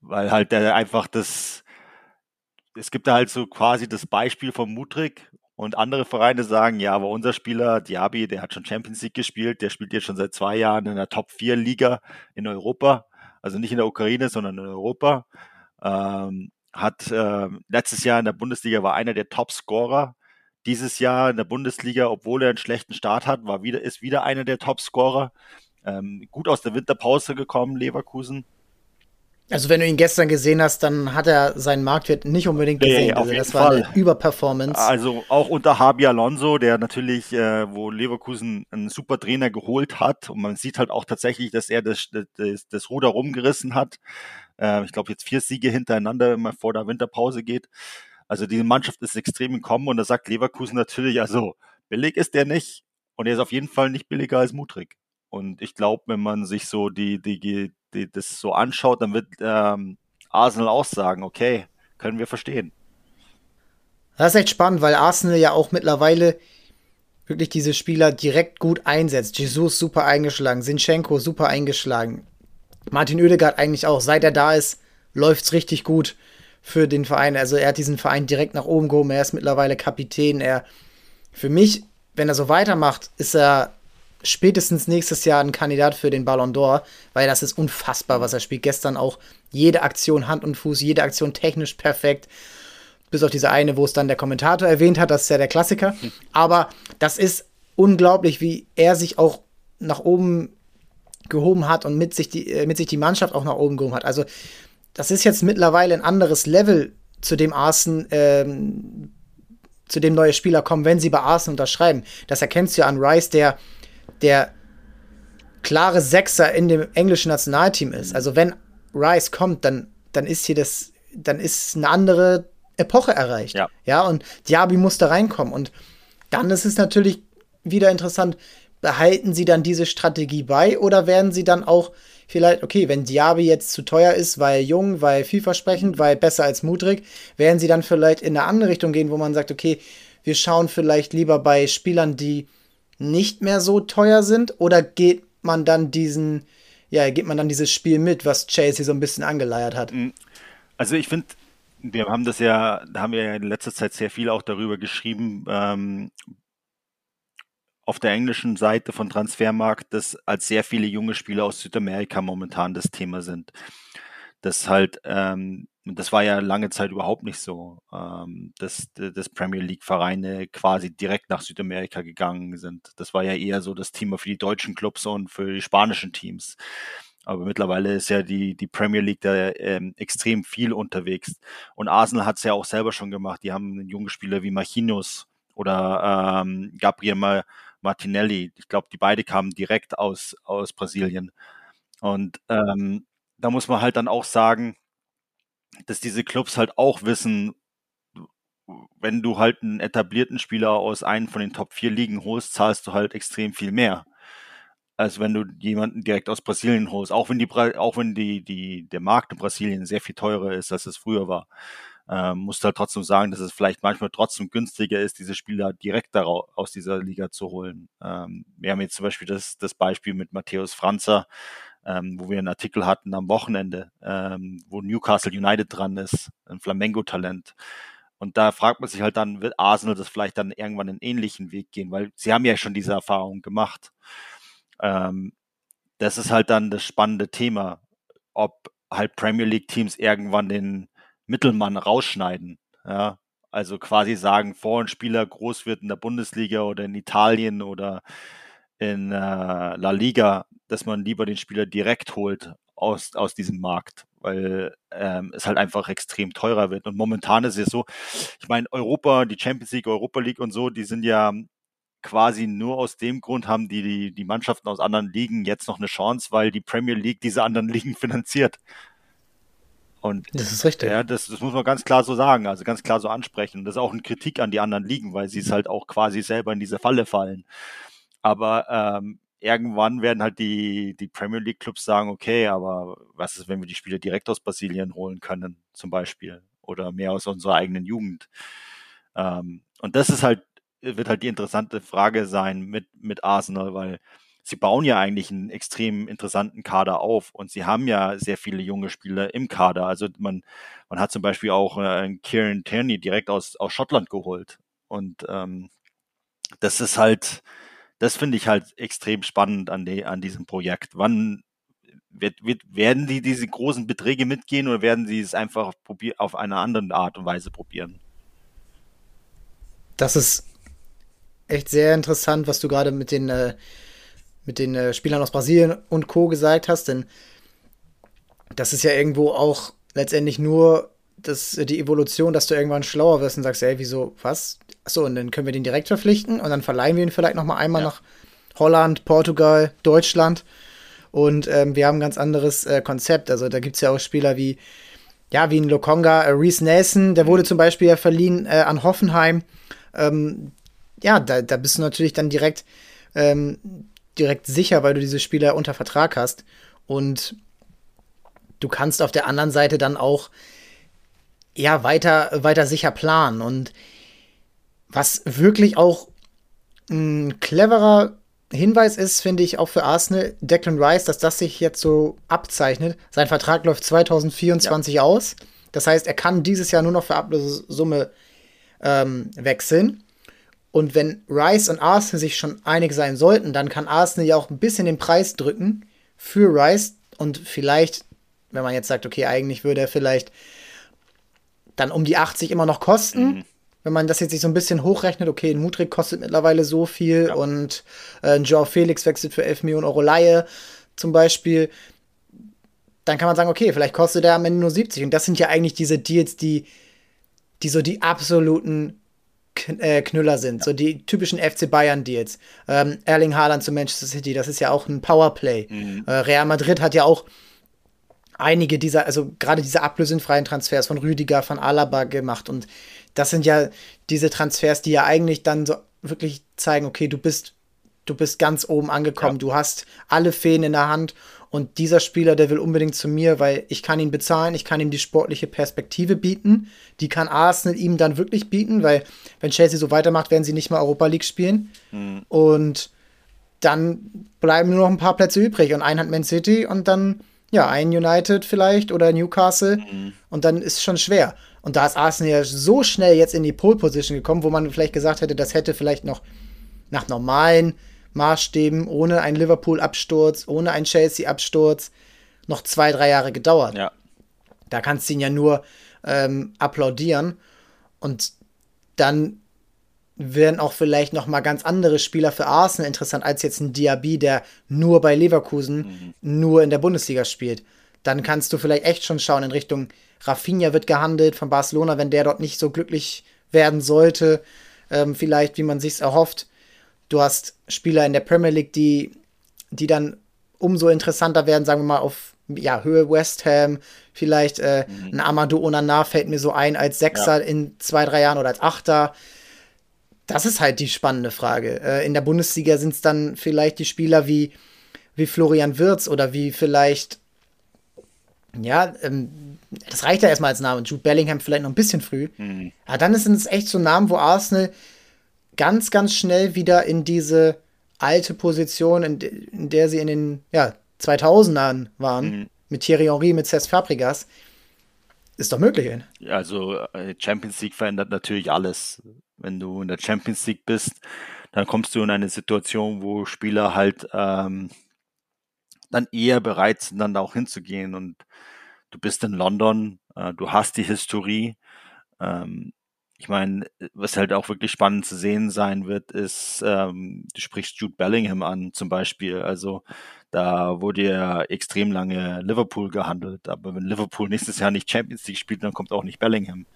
Weil halt der einfach das, es gibt da halt so quasi das Beispiel von Mutrik und andere Vereine sagen, ja, aber unser Spieler Diaby, der hat schon Champions League gespielt, der spielt jetzt schon seit zwei Jahren in der Top 4 Liga in Europa, also nicht in der Ukraine, sondern in Europa. Ähm, hat äh, letztes Jahr in der Bundesliga war einer der Top-Scorer dieses Jahr in der Bundesliga, obwohl er einen schlechten Start hat, war wieder, ist wieder einer der Topscorer. Ähm, gut aus der Winterpause gekommen, Leverkusen. Also wenn du ihn gestern gesehen hast, dann hat er seinen Marktwert nicht unbedingt gesehen. Nee, also das war Fall. eine Überperformance. Also auch unter Javi Alonso, der natürlich, äh, wo Leverkusen einen super Trainer geholt hat und man sieht halt auch tatsächlich, dass er das, das, das Ruder rumgerissen hat. Äh, ich glaube jetzt vier Siege hintereinander, wenn man vor der Winterpause geht. Also diese Mannschaft ist extrem im Kommen und da sagt Leverkusen natürlich, also billig ist der nicht und er ist auf jeden Fall nicht billiger als Mutrik. Und ich glaube, wenn man sich so die, die, die, das so anschaut, dann wird ähm, Arsenal auch sagen, okay, können wir verstehen. Das ist echt spannend, weil Arsenal ja auch mittlerweile wirklich diese Spieler direkt gut einsetzt. Jesus super eingeschlagen, Sinchenko super eingeschlagen. Martin Oedegaard eigentlich auch, seit er da ist, läuft's richtig gut für den Verein. Also er hat diesen Verein direkt nach oben gehoben. Er ist mittlerweile Kapitän. Er, für mich, wenn er so weitermacht, ist er spätestens nächstes Jahr ein Kandidat für den Ballon d'Or, weil das ist unfassbar, was er spielt. Gestern auch jede Aktion Hand und Fuß, jede Aktion technisch perfekt. Bis auf diese eine, wo es dann der Kommentator erwähnt hat, das ist ja der Klassiker. Aber das ist unglaublich, wie er sich auch nach oben gehoben hat und mit sich die, äh, mit sich die Mannschaft auch nach oben gehoben hat. Also, das ist jetzt mittlerweile ein anderes Level, zu dem Arsen, ähm, zu dem neue Spieler kommen, wenn sie bei Arsenal unterschreiben. Das erkennst du ja an Rice, der, der klare Sechser in dem englischen Nationalteam ist. Also wenn Rice kommt, dann, dann ist hier das, dann ist eine andere Epoche erreicht. Ja. ja, und Diaby muss da reinkommen. Und dann ist es natürlich wieder interessant, behalten sie dann diese Strategie bei oder werden sie dann auch vielleicht, okay, wenn Diaby jetzt zu teuer ist, weil jung, weil vielversprechend, weil besser als Mudrik, werden sie dann vielleicht in eine andere Richtung gehen, wo man sagt, okay, wir schauen vielleicht lieber bei Spielern, die nicht mehr so teuer sind oder geht man dann diesen, ja, geht man dann dieses Spiel mit, was Chelsea so ein bisschen angeleiert hat? Mm. Also ich finde, wir haben das ja, haben wir ja in letzter Zeit sehr viel auch darüber geschrieben, ähm, auf der englischen Seite von Transfermarkt, dass als sehr viele junge Spieler aus Südamerika momentan das Thema sind. Das halt, ähm, das war ja lange Zeit überhaupt nicht so, ähm, dass, dass Premier League Vereine quasi direkt nach Südamerika gegangen sind. Das war ja eher so das Thema für die deutschen Clubs und für die spanischen Teams. Aber mittlerweile ist ja die, die Premier League da ähm, extrem viel unterwegs. Und Arsenal hat es ja auch selber schon gemacht. Die haben jungen Spieler wie Marquinhos oder ähm, Gabriel Martinelli. Ich glaube, die beide kamen direkt aus, aus Brasilien. Und ähm, da muss man halt dann auch sagen, dass diese Clubs halt auch wissen, wenn du halt einen etablierten Spieler aus einem von den Top 4 Ligen holst, zahlst du halt extrem viel mehr. Als wenn du jemanden direkt aus Brasilien holst, auch wenn die, auch wenn die, die, der Markt in Brasilien sehr viel teurer ist, als es früher war ähm, musst halt trotzdem sagen, dass es vielleicht manchmal trotzdem günstiger ist, diese Spieler direkt daraus, aus dieser Liga zu holen. Ähm, wir haben jetzt zum Beispiel das, das Beispiel mit Matthäus Franzer, ähm, wo wir einen Artikel hatten am Wochenende, ähm, wo Newcastle United dran ist, ein Flamengo-Talent. Und da fragt man sich halt dann, wird Arsenal das vielleicht dann irgendwann einen ähnlichen Weg gehen, weil sie haben ja schon diese Erfahrung gemacht. Ähm, das ist halt dann das spannende Thema, ob halt Premier League Teams irgendwann den Mittelmann rausschneiden. Ja, also quasi sagen, vor ein Spieler groß wird in der Bundesliga oder in Italien oder in äh, La Liga, dass man lieber den Spieler direkt holt aus, aus diesem Markt, weil ähm, es halt einfach extrem teurer wird. Und momentan ist es so, ich meine, Europa, die Champions League, Europa League und so, die sind ja quasi nur aus dem Grund haben die, die, die Mannschaften aus anderen Ligen jetzt noch eine Chance, weil die Premier League diese anderen Ligen finanziert. Und das ist richtig. Ja, das, das muss man ganz klar so sagen, also ganz klar so ansprechen. Das ist auch eine Kritik an die anderen Ligen, weil sie es halt auch quasi selber in diese Falle fallen. Aber ähm, irgendwann werden halt die, die Premier League Clubs sagen, okay, aber was ist, wenn wir die Spieler direkt aus Brasilien holen können, zum Beispiel, oder mehr aus unserer eigenen Jugend? Ähm, und das ist halt, wird halt die interessante Frage sein mit, mit Arsenal, weil sie bauen ja eigentlich einen extrem interessanten Kader auf und sie haben ja sehr viele junge Spieler im Kader. Also man, man hat zum Beispiel auch äh, Kieran Tierney direkt aus, aus Schottland geholt. Und ähm, das ist halt, das finde ich halt extrem spannend an, die, an diesem Projekt. Wann wird, wird, werden die diese großen Beträge mitgehen oder werden sie es einfach probier auf eine andere Art und Weise probieren? Das ist echt sehr interessant, was du gerade mit den äh, mit den äh, Spielern aus Brasilien und Co. gesagt hast, denn das ist ja irgendwo auch letztendlich nur das, die Evolution, dass du irgendwann schlauer wirst und sagst, ey, wieso, was? Achso, und dann können wir den direkt verpflichten und dann verleihen wir ihn vielleicht nochmal einmal ja. nach Holland, Portugal, Deutschland. Und ähm, wir haben ein ganz anderes äh, Konzept. Also da gibt es ja auch Spieler wie, ja, wie ein Lokonga, äh, Reese Nelson, der wurde zum Beispiel ja verliehen äh, an Hoffenheim. Ähm, ja, da, da bist du natürlich dann direkt, ähm, direkt sicher, weil du diese Spieler unter Vertrag hast. Und du kannst auf der anderen Seite dann auch ja weiter, weiter sicher planen. Und was wirklich auch ein cleverer Hinweis ist, finde ich, auch für Arsenal, Declan Rice, dass das sich jetzt so abzeichnet. Sein Vertrag läuft 2024 ja. aus. Das heißt, er kann dieses Jahr nur noch für Ablösesumme ähm, wechseln. Und wenn Rice und Arsenal sich schon einig sein sollten, dann kann Arsenal ja auch ein bisschen den Preis drücken für Rice und vielleicht, wenn man jetzt sagt, okay, eigentlich würde er vielleicht dann um die 80 immer noch kosten. Mhm. Wenn man das jetzt sich so ein bisschen hochrechnet, okay, ein Mutrik kostet mittlerweile so viel ja. und äh, ein Joao Felix wechselt für 11 Millionen Euro Laie zum Beispiel, dann kann man sagen, okay, vielleicht kostet er am Ende nur 70. Und das sind ja eigentlich diese Deals, die, die so die absoluten Knüller sind, so die typischen FC Bayern Deals. Ähm, Erling Haaland zu Manchester City, das ist ja auch ein Powerplay. Mhm. Äh, Real Madrid hat ja auch einige dieser, also gerade diese ablösenfreien Transfers von Rüdiger, von Alaba gemacht und das sind ja diese Transfers, die ja eigentlich dann so wirklich zeigen, okay, du bist du bist ganz oben angekommen, ja. du hast alle Feen in der Hand und dieser Spieler, der will unbedingt zu mir, weil ich kann ihn bezahlen, ich kann ihm die sportliche Perspektive bieten. Die kann Arsenal ihm dann wirklich bieten, weil wenn Chelsea so weitermacht, werden sie nicht mal Europa League spielen. Mhm. Und dann bleiben nur noch ein paar Plätze übrig und ein hat Man City und dann ja, ein United vielleicht oder Newcastle mhm. und dann ist es schon schwer. Und da ist Arsenal ja so schnell jetzt in die Pole Position gekommen, wo man vielleicht gesagt hätte, das hätte vielleicht noch nach normalen Maßstäben, ohne einen Liverpool-Absturz, ohne einen Chelsea-Absturz, noch zwei, drei Jahre gedauert. Ja. Da kannst du ihn ja nur ähm, applaudieren. Und dann werden auch vielleicht noch mal ganz andere Spieler für Arsenal interessant als jetzt ein Diaby, der nur bei Leverkusen, mhm. nur in der Bundesliga spielt. Dann kannst du vielleicht echt schon schauen in Richtung Rafinha wird gehandelt von Barcelona, wenn der dort nicht so glücklich werden sollte, ähm, vielleicht wie man sich erhofft. Du hast Spieler in der Premier League, die, die dann umso interessanter werden, sagen wir mal, auf ja, Höhe West Ham, vielleicht äh, mhm. ein Amadou Onana fällt mir so ein als Sechser ja. in zwei, drei Jahren oder als Achter. Das ist halt die spannende Frage. Äh, in der Bundesliga sind es dann vielleicht die Spieler wie, wie Florian Wirz oder wie vielleicht, ja, ähm, das reicht ja erstmal als Name. Jude Bellingham vielleicht noch ein bisschen früh. Mhm. Aber dann sind es echt so Namen, wo Arsenal ganz, ganz schnell wieder in diese alte Position, in, in der sie in den ja, 2000ern waren, mhm. mit Thierry Henry, mit Cesc Fabregas. Ist doch möglich. Also äh, Champions League verändert natürlich alles. Wenn du in der Champions League bist, dann kommst du in eine Situation, wo Spieler halt ähm, dann eher bereit sind, dann da auch hinzugehen. Und du bist in London, äh, du hast die Historie. Ähm, ich meine, was halt auch wirklich spannend zu sehen sein wird, ist, ähm, du sprichst Jude Bellingham an zum Beispiel. Also da wurde ja extrem lange Liverpool gehandelt. Aber wenn Liverpool nächstes Jahr nicht Champions League spielt, dann kommt auch nicht Bellingham.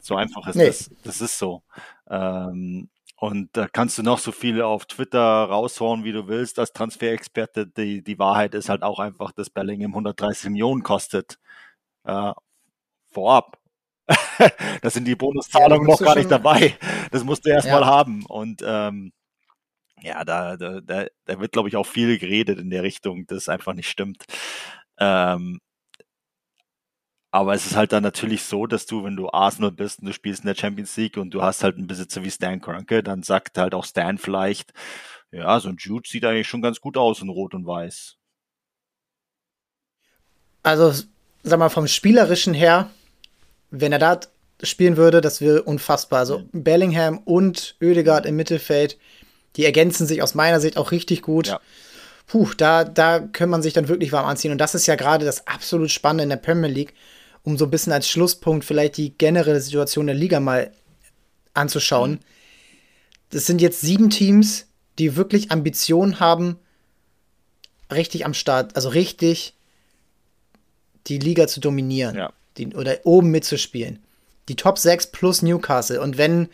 So einfach ist nee. das. Das ist so. Ähm, und da kannst du noch so viel auf Twitter raushauen, wie du willst, als Transferexperte. Die, die Wahrheit ist halt auch einfach, dass Bellingham 130 Millionen kostet. Äh, vorab. da sind die Bonuszahlungen ja, noch gar nicht dabei. Das musst du erstmal ja. haben. Und ähm, ja, da, da, da, da wird, glaube ich, auch viel geredet in der Richtung, das einfach nicht stimmt. Ähm, aber es ist halt dann natürlich so, dass du, wenn du Arsenal bist und du spielst in der Champions League und du hast halt einen Besitzer wie Stan Kroenke, dann sagt halt auch Stan vielleicht, ja, so ein Jude sieht eigentlich schon ganz gut aus in Rot und Weiß. Also, sag mal, vom Spielerischen her wenn er da spielen würde, das wäre unfassbar. Also Bellingham und Oedegaard im Mittelfeld, die ergänzen sich aus meiner Sicht auch richtig gut. Ja. Puh, da, da kann man sich dann wirklich warm anziehen. Und das ist ja gerade das absolut Spannende in der Premier League, um so ein bisschen als Schlusspunkt vielleicht die generelle Situation der Liga mal anzuschauen. Mhm. Das sind jetzt sieben Teams, die wirklich Ambitionen haben, richtig am Start, also richtig die Liga zu dominieren. Ja die, oder oben mitzuspielen. Die Top 6 plus Newcastle. Und wenn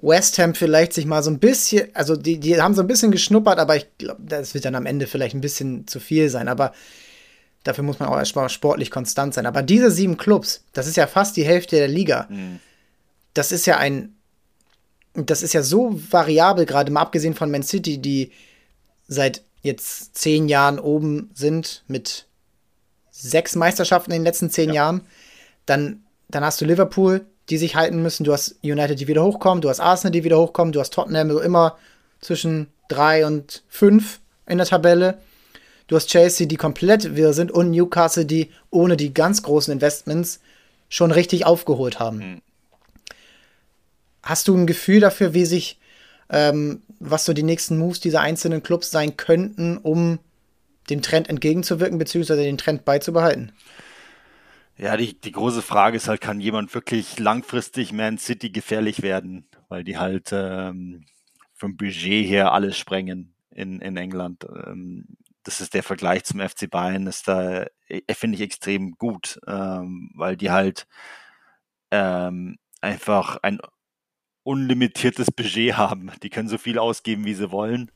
West Ham vielleicht sich mal so ein bisschen, also die, die haben so ein bisschen geschnuppert, aber ich glaube, das wird dann am Ende vielleicht ein bisschen zu viel sein. Aber dafür muss man auch erstmal sportlich konstant sein. Aber diese sieben Clubs, das ist ja fast die Hälfte der Liga. Mhm. Das ist ja ein, das ist ja so variabel, gerade mal abgesehen von Man City, die seit jetzt zehn Jahren oben sind mit sechs Meisterschaften in den letzten zehn ja. Jahren. Dann, dann hast du Liverpool, die sich halten müssen. Du hast United, die wieder hochkommen. Du hast Arsenal, die wieder hochkommen. Du hast Tottenham, so immer zwischen drei und fünf in der Tabelle. Du hast Chelsea, die komplett wirr sind und Newcastle, die ohne die ganz großen Investments schon richtig aufgeholt haben. Mhm. Hast du ein Gefühl dafür, wie sich, ähm, was so die nächsten Moves dieser einzelnen Clubs sein könnten, um dem Trend entgegenzuwirken, beziehungsweise den Trend beizubehalten? Ja, die, die große Frage ist halt, kann jemand wirklich langfristig Man City gefährlich werden, weil die halt ähm, vom Budget her alles sprengen in, in England. Ähm, das ist der Vergleich zum FC Bayern, ist da, äh, finde ich, extrem gut, ähm, weil die halt ähm, einfach ein unlimitiertes Budget haben. Die können so viel ausgeben, wie sie wollen.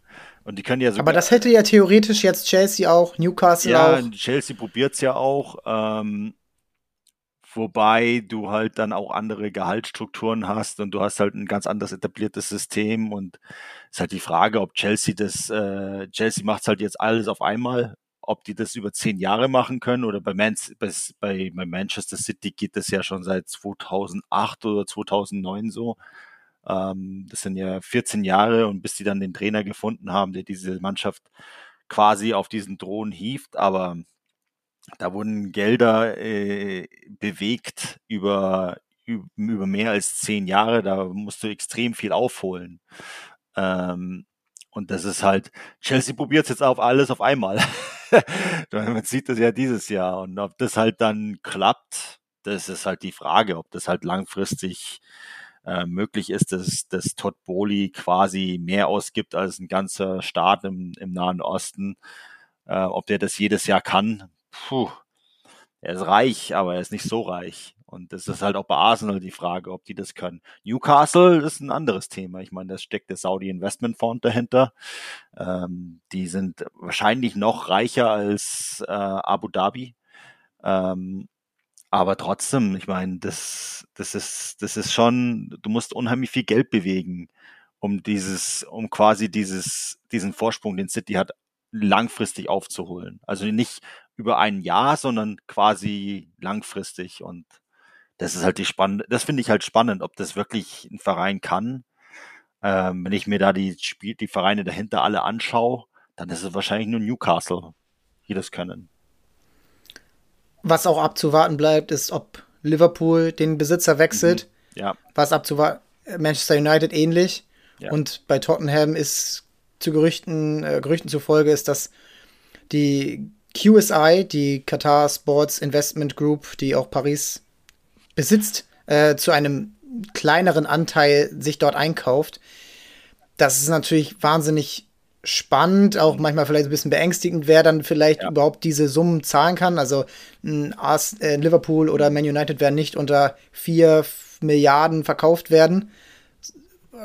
Und die können ja sogar, Aber das hätte ja theoretisch jetzt Chelsea auch, Newcastle ja, auch. Chelsea probiert es ja auch. Ähm, wobei du halt dann auch andere Gehaltsstrukturen hast und du hast halt ein ganz anderes etabliertes System und es ist halt die Frage, ob Chelsea das, äh, Chelsea macht halt jetzt alles auf einmal, ob die das über zehn Jahre machen können oder bei, Man bei, bei Manchester City geht das ja schon seit 2008 oder 2009 so. Ähm, das sind ja 14 Jahre und bis sie dann den Trainer gefunden haben, der diese Mannschaft quasi auf diesen Thron hieft, aber da wurden Gelder äh, bewegt über, über mehr als zehn Jahre. Da musst du extrem viel aufholen. Ähm, und das ist halt, Chelsea probiert jetzt auf alles auf einmal. Man sieht das ja dieses Jahr. Und ob das halt dann klappt, das ist halt die Frage, ob das halt langfristig äh, möglich ist, dass, dass Todd Bowley quasi mehr ausgibt als ein ganzer Staat im, im Nahen Osten. Äh, ob der das jedes Jahr kann, puh, er ist reich, aber er ist nicht so reich. Und das ist halt auch bei Arsenal die Frage, ob die das können. Newcastle ist ein anderes Thema. Ich meine, da steckt der Saudi Investment Fund dahinter. Ähm, die sind wahrscheinlich noch reicher als äh, Abu Dhabi. Ähm, aber trotzdem, ich meine, das, das ist, das ist schon, du musst unheimlich viel Geld bewegen, um dieses, um quasi dieses, diesen Vorsprung, den City hat, langfristig aufzuholen. Also nicht über ein Jahr, sondern quasi langfristig. Und das ist halt die spannende, das finde ich halt spannend, ob das wirklich ein Verein kann. Ähm, wenn ich mir da die Spiel, die Vereine dahinter alle anschaue, dann ist es wahrscheinlich nur Newcastle, die das können. Was auch abzuwarten bleibt, ist, ob Liverpool den Besitzer wechselt. Mhm. Ja. Was abzuwarten, Manchester United ähnlich. Ja. Und bei Tottenham ist zu Gerüchten, äh, Gerüchten zufolge ist, dass die QSI, die Qatar Sports Investment Group, die auch Paris besitzt, äh, zu einem kleineren Anteil sich dort einkauft. Das ist natürlich wahnsinnig spannend, auch manchmal vielleicht ein bisschen beängstigend, wer dann vielleicht ja. überhaupt diese Summen zahlen kann. Also Ars, äh, Liverpool oder Man United werden nicht unter 4 Milliarden verkauft werden.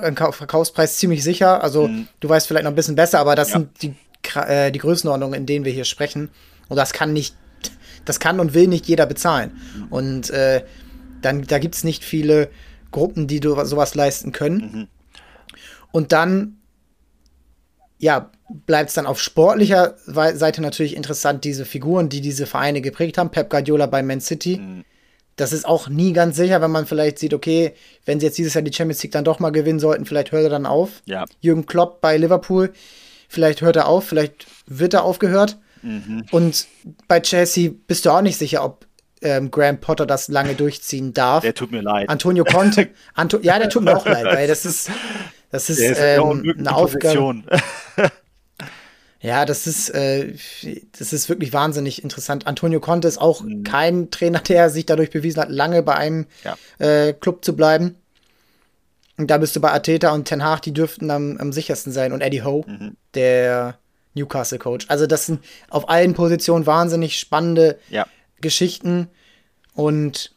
Ein Verkaufspreis ziemlich sicher. Also mhm. du weißt vielleicht noch ein bisschen besser, aber das ja. sind die äh, die Größenordnung, in denen wir hier sprechen. Und das kann nicht, das kann und will nicht jeder bezahlen. Und äh, dann, da gibt es nicht viele Gruppen, die sowas leisten können. Mhm. Und dann, ja, bleibt es dann auf sportlicher Seite natürlich interessant, diese Figuren, die diese Vereine geprägt haben. Pep Guardiola bei Man City. Mhm. Das ist auch nie ganz sicher, wenn man vielleicht sieht, okay, wenn sie jetzt dieses Jahr die Champions League dann doch mal gewinnen sollten, vielleicht hört er dann auf. Ja. Jürgen Klopp bei Liverpool Vielleicht hört er auf, vielleicht wird er aufgehört. Mhm. Und bei Chelsea bist du auch nicht sicher, ob ähm, Graham Potter das lange durchziehen darf. Der tut mir leid. Antonio Conte. Anto ja, der tut mir auch leid, weil das ist, das ist, ist ähm, eine Aufgabe. Ja, das ist, äh, das ist wirklich wahnsinnig interessant. Antonio Conte ist auch mhm. kein Trainer, der sich dadurch bewiesen hat, lange bei einem ja. äh, Club zu bleiben. Und da bist du bei Ateta und Ten Hag, die dürften am, am sichersten sein. Und Eddie Howe, mhm. der Newcastle-Coach. Also das sind auf allen Positionen wahnsinnig spannende ja. Geschichten. Und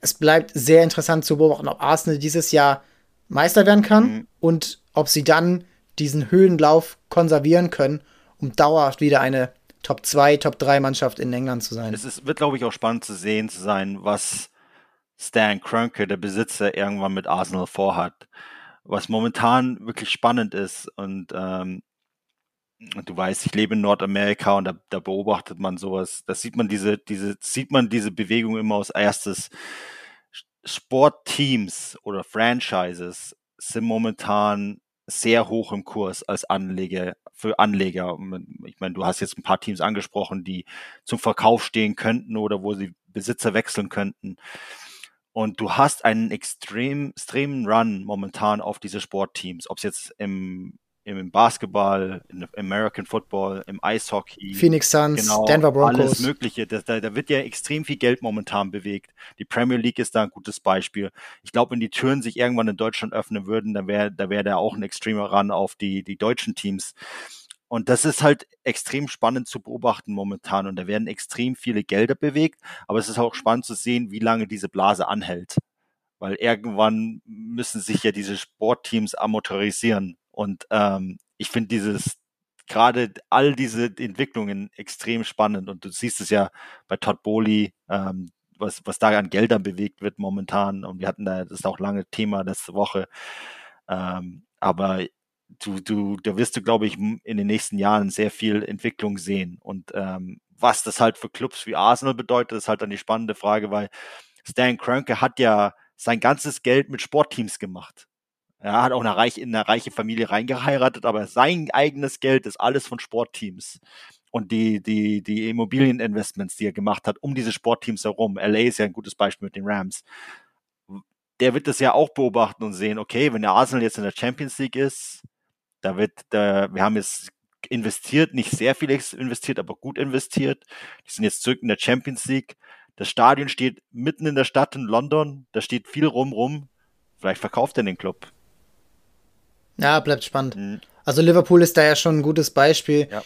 es bleibt sehr interessant zu beobachten, ob Arsenal dieses Jahr Meister werden kann mhm. und ob sie dann diesen Höhenlauf konservieren können, um dauerhaft wieder eine Top 2, Top 3 Mannschaft in England zu sein. Es ist, wird, glaube ich, auch spannend zu sehen zu sein, was Stan Kroenke, der Besitzer, irgendwann mit Arsenal vorhat. was momentan wirklich spannend ist. Und ähm, du weißt, ich lebe in Nordamerika und da, da beobachtet man sowas. Da sieht man diese, diese, sieht man diese Bewegung immer als erstes. Sportteams oder Franchises sind momentan sehr hoch im Kurs als Anleger für Anleger. Ich meine, du hast jetzt ein paar Teams angesprochen, die zum Verkauf stehen könnten oder wo sie Besitzer wechseln könnten. Und du hast einen extrem, extremen Run momentan auf diese Sportteams, ob es jetzt im im Basketball, im American Football, im Eishockey. Phoenix Suns, genau, Denver Broncos. Alles Mögliche. Da, da, da wird ja extrem viel Geld momentan bewegt. Die Premier League ist da ein gutes Beispiel. Ich glaube, wenn die Türen sich irgendwann in Deutschland öffnen würden, dann wäre da wäre da auch ein extremer Run auf die, die deutschen Teams. Und das ist halt extrem spannend zu beobachten momentan. Und da werden extrem viele Gelder bewegt. Aber es ist auch spannend zu sehen, wie lange diese Blase anhält. Weil irgendwann müssen sich ja diese Sportteams amortisieren. Und ähm, ich finde dieses gerade all diese Entwicklungen extrem spannend. Und du siehst es ja bei Todd Bowley, ähm, was, was da an Geldern bewegt wird momentan. Und wir hatten da, das ist auch lange Thema letzte Woche. Ähm, aber du, du, da wirst du, glaube ich, in den nächsten Jahren sehr viel Entwicklung sehen. Und ähm, was das halt für Clubs wie Arsenal bedeutet, ist halt dann die spannende Frage, weil Stan Kroenke hat ja sein ganzes Geld mit Sportteams gemacht. Er hat auch eine reiche, in eine reiche Familie reingeheiratet, aber sein eigenes Geld ist alles von Sportteams. Und die, die, die Immobilieninvestments, die er gemacht hat, um diese Sportteams herum. LA ist ja ein gutes Beispiel mit den Rams. Der wird das ja auch beobachten und sehen, okay, wenn der Arsenal jetzt in der Champions League ist, da wird, da, wir haben jetzt investiert, nicht sehr viel investiert, aber gut investiert. Die sind jetzt zurück in der Champions League. Das Stadion steht mitten in der Stadt in London, da steht viel rum rum. Vielleicht verkauft er den Club. Ja, bleibt spannend. Mhm. Also Liverpool ist da ja schon ein gutes Beispiel ja.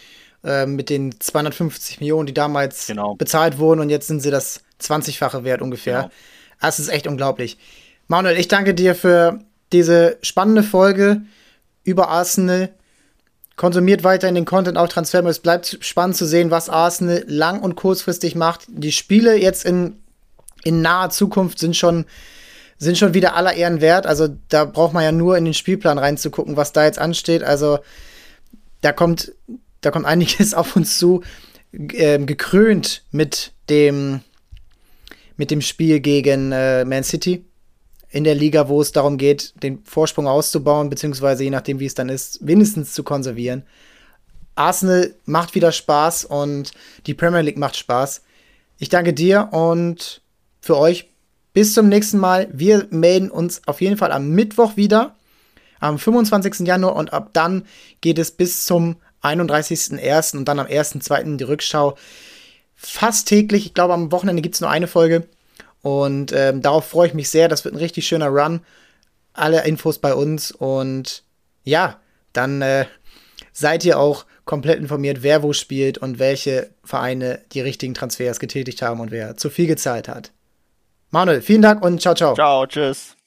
äh, mit den 250 Millionen, die damals genau. bezahlt wurden und jetzt sind sie das 20-fache wert ungefähr. Genau. Das ist echt unglaublich. Manuel, ich danke dir für diese spannende Folge über Arsenal. Konsumiert weiter in den Content auch Transfer. Es bleibt spannend zu sehen, was Arsenal lang und kurzfristig macht. Die Spiele jetzt in, in naher Zukunft sind schon sind schon wieder aller Ehren wert. Also da braucht man ja nur in den Spielplan reinzugucken, was da jetzt ansteht. Also da kommt, da kommt einiges auf uns zu, äh, gekrönt mit dem, mit dem Spiel gegen äh, Man City in der Liga, wo es darum geht, den Vorsprung auszubauen, beziehungsweise je nachdem, wie es dann ist, wenigstens zu konservieren. Arsenal macht wieder Spaß und die Premier League macht Spaß. Ich danke dir und für euch bis zum nächsten Mal. Wir melden uns auf jeden Fall am Mittwoch wieder, am 25. Januar und ab dann geht es bis zum 31.01. und dann am 1.02. die Rückschau. Fast täglich, ich glaube am Wochenende gibt es nur eine Folge und ähm, darauf freue ich mich sehr. Das wird ein richtig schöner Run. Alle Infos bei uns und ja, dann äh, seid ihr auch komplett informiert, wer wo spielt und welche Vereine die richtigen Transfers getätigt haben und wer zu viel gezahlt hat. Manuel, vielen Dank und ciao, ciao. Ciao, tschüss.